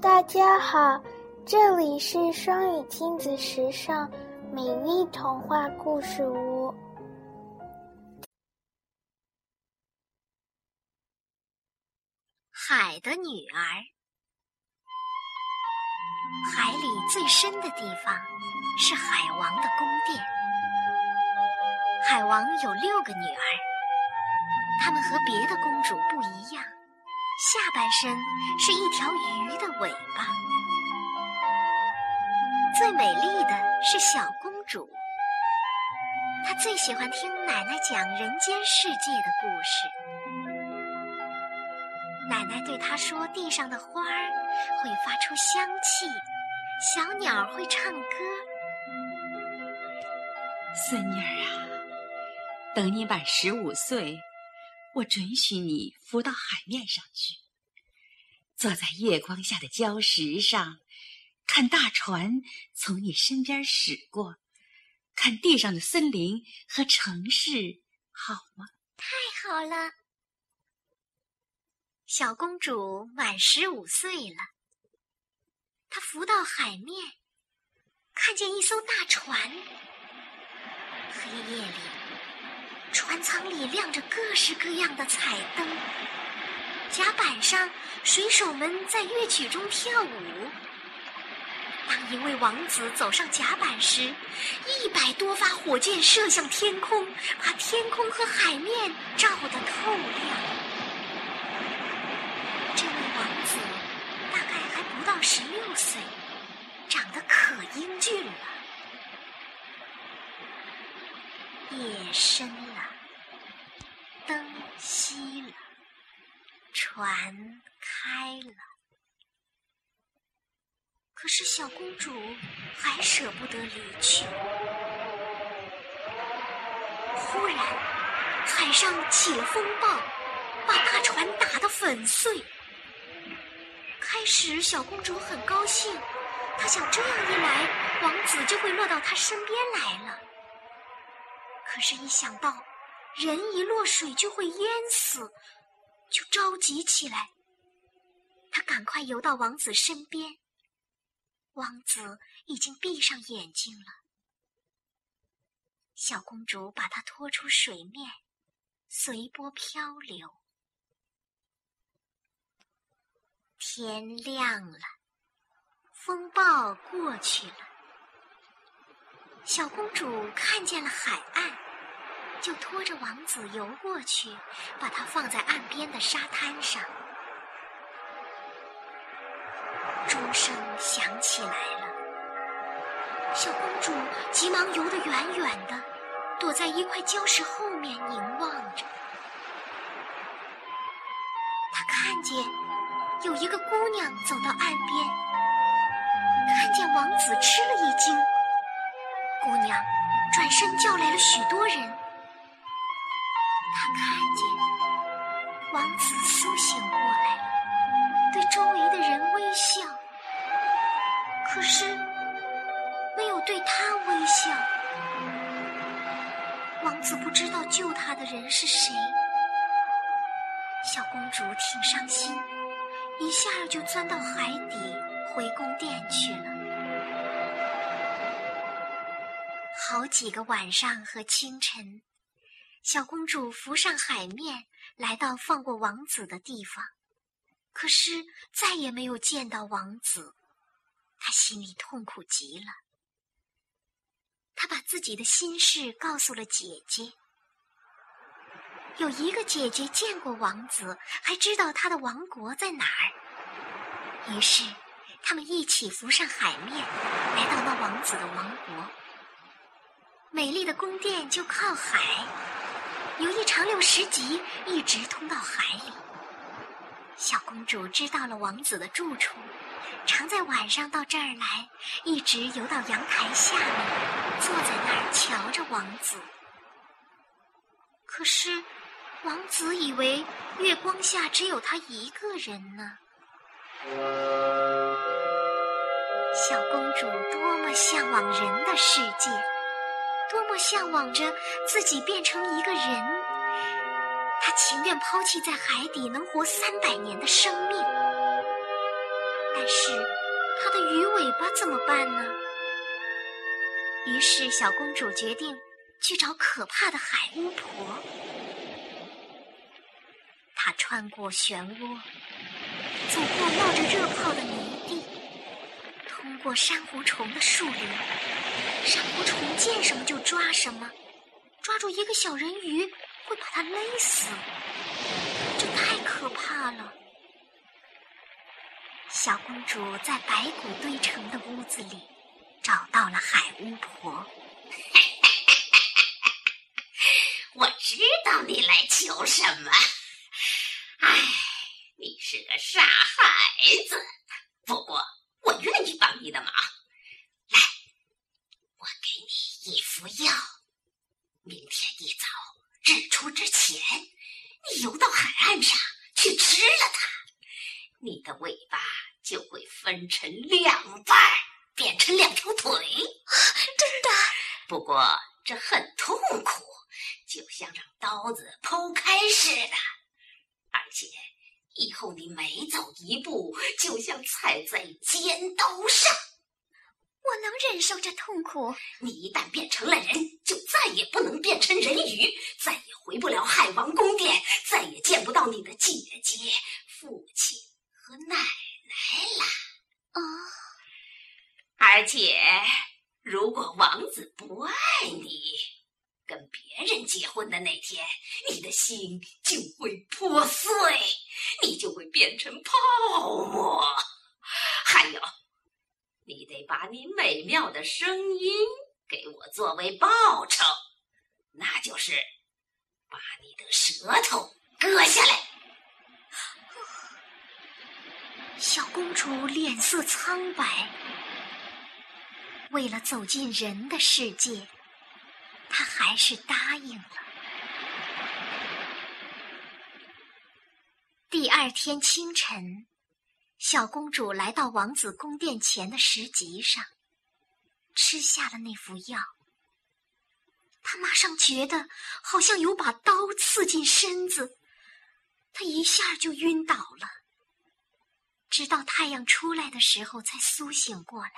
大家好，这里是双语亲子时尚美丽童话故事屋。海的女儿，海里最深的地方是海王的宫殿。海王有六个女儿，她们和别的公主不一样。下半身是一条鱼的尾巴。最美丽的是小公主，她最喜欢听奶奶讲人间世界的故事。奶奶对她说：“地上的花儿会发出香气，小鸟会唱歌。”孙女儿啊，等你满十五岁。我准许你浮到海面上去，坐在月光下的礁石上，看大船从你身边驶过，看地上的森林和城市，好吗？太好了！小公主满十五岁了，她浮到海面，看见一艘大船，黑夜里。船舱里亮着各式各样的彩灯，甲板上水手们在乐曲中跳舞。当一位王子走上甲板时，一百多发火箭射向天空，把天空和海面照得透亮。这位王子大概还不到十六岁，长得可英俊了。夜深，熄了，船开了。可是小公主还舍不得离去。忽然，海上起了风暴，把大船打得粉碎。开始，小公主很高兴，她想这样一来，王子就会落到她身边来了。可是，一想到人一落水就会淹死，就着急起来。他赶快游到王子身边，王子已经闭上眼睛了。小公主把他拖出水面，随波漂流。天亮了，风暴过去了。小公主看见了海岸，就拖着王子游过去，把他放在岸边的沙滩上。钟声响起来了，小公主急忙游得远远的，躲在一块礁石后面凝望着。她看见有一个姑娘走到岸边，看见王子吃了一惊。姑娘转身叫来了许多人，他看见王子苏醒过来了，对周围的人微笑，可是没有对他微笑。王子不知道救他的人是谁，小公主挺伤心，一下就钻到海底，回宫殿去了。好几个晚上和清晨，小公主浮上海面，来到放过王子的地方，可是再也没有见到王子，她心里痛苦极了。她把自己的心事告诉了姐姐。有一个姐姐见过王子，还知道他的王国在哪儿，于是他们一起浮上海面，来到那王子的王国。美丽的宫殿就靠海，有一长溜石级一直通到海里。小公主知道了王子的住处，常在晚上到这儿来，一直游到阳台下面，坐在那儿瞧着王子。可是，王子以为月光下只有他一个人呢。小公主多么向往人的世界！多么向往着自己变成一个人，他情愿抛弃在海底能活三百年的生命。但是它的鱼尾巴怎么办呢？于是小公主决定去找可怕的海巫婆。她穿过漩涡，走过冒着热泡的泥地，通过珊瑚虫的树林。珊瑚虫见什么就抓什么，抓住一个小人鱼会把它勒死，这太可怕了。小公主在白骨堆成的屋子里找到了海巫婆。我知道你来求什么。唉，你是个傻孩子，不过我愿意帮你的忙。来，我给你一副药，明天一早日出之前，你游到海岸上去吃了它，你的尾巴就会分成两半，变成两条腿。真的？不过这很痛苦，就像让刀子剖开似的。而且，以后你每走一步，就像踩在尖刀上。我能忍受这痛苦。你一旦变成了人，就再也不能变成人鱼，再也回不了海王宫殿，再也见不到你的姐姐、父亲和奶奶了。啊！而且，如果王子不爱你。跟别人结婚那天，你的心就会破碎，你就会变成泡沫。还有，你得把你美妙的声音给我作为报酬，那就是把你的舌头割下来。小公主脸色苍白，为了走进人的世界。他还是答应了。第二天清晨，小公主来到王子宫殿前的石级上，吃下了那副药。她马上觉得好像有把刀刺进身子，她一下就晕倒了，直到太阳出来的时候才苏醒过来。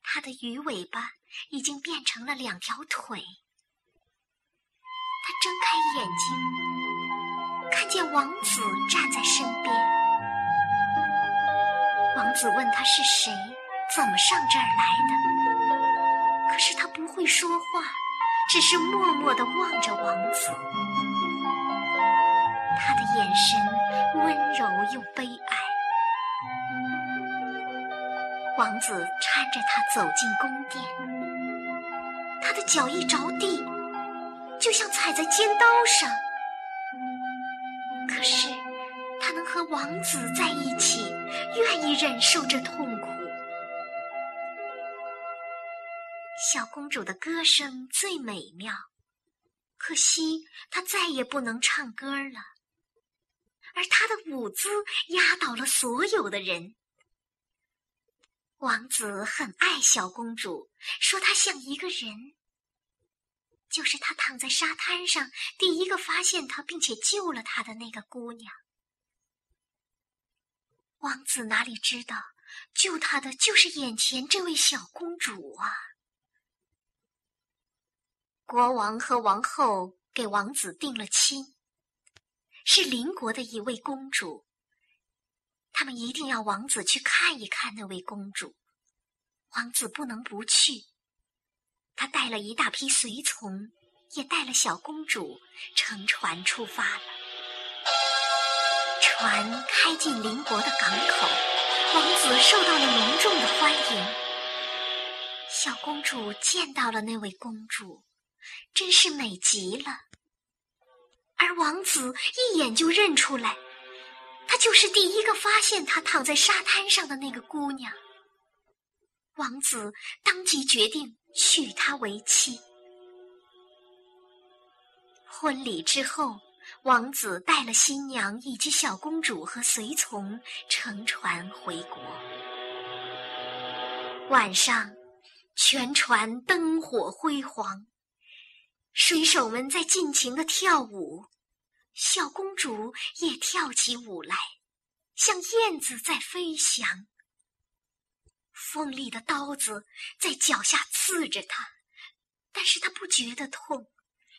她的鱼尾巴。已经变成了两条腿。他睁开眼睛，看见王子站在身边。王子问他是谁，怎么上这儿来的。可是他不会说话，只是默默地望着王子。他的眼神温柔又悲哀。王子搀着他走进宫殿。他的脚一着地，就像踩在尖刀上。王子在一起，愿意忍受这痛苦。小公主的歌声最美妙，可惜她再也不能唱歌了。而她的舞姿压倒了所有的人。王子很爱小公主，说她像一个人，就是他躺在沙滩上第一个发现她并且救了她的那个姑娘。王子哪里知道，救他的就是眼前这位小公主啊！国王和王后给王子定了亲，是邻国的一位公主。他们一定要王子去看一看那位公主，王子不能不去。他带了一大批随从，也带了小公主，乘船出发了。船开进邻国的港口，王子受到了隆重的欢迎。小公主见到了那位公主，真是美极了。而王子一眼就认出来。她就是第一个发现她躺在沙滩上的那个姑娘。王子当即决定娶她为妻。婚礼之后，王子带了新娘以及小公主和随从乘船回国。晚上，全船灯火辉煌，水手们在尽情的跳舞。小公主也跳起舞来，像燕子在飞翔。锋利的刀子在脚下刺着他，但是他不觉得痛，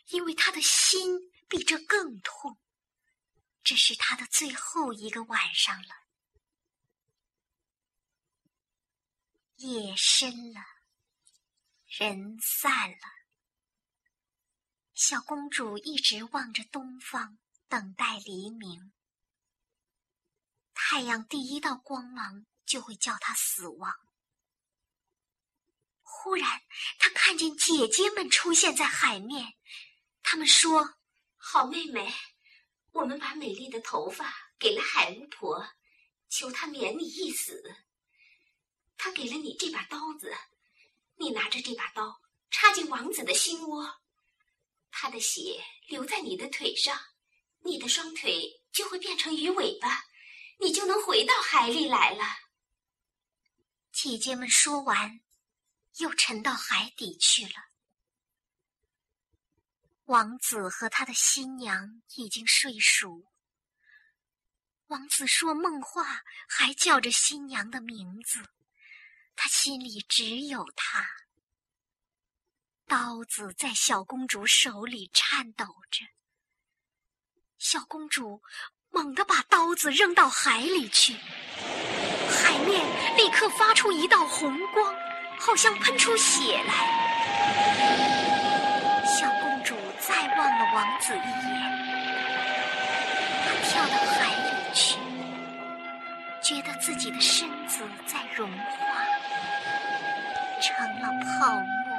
因为他的心比这更痛。这是他的最后一个晚上了。夜深了，人散了。小公主一直望着东方，等待黎明。太阳第一道光芒就会叫她死亡。忽然，她看见姐姐们出现在海面，她们说：“好妹妹，我们把美丽的头发给了海巫婆，求她免你一死。她给了你这把刀子，你拿着这把刀插进王子的心窝，他的血流在你的腿上，你的双腿就会变成鱼尾巴，你就能回到海里来了。”姐姐们说完。又沉到海底去了。王子和他的新娘已经睡熟。王子说梦话，还叫着新娘的名字，他心里只有她。刀子在小公主手里颤抖着。小公主猛地把刀子扔到海里去，海面立刻发出一道红光。好像喷出血来，王子一眼，他跳到海里去，觉得自己的身子在融化，成了泡沫。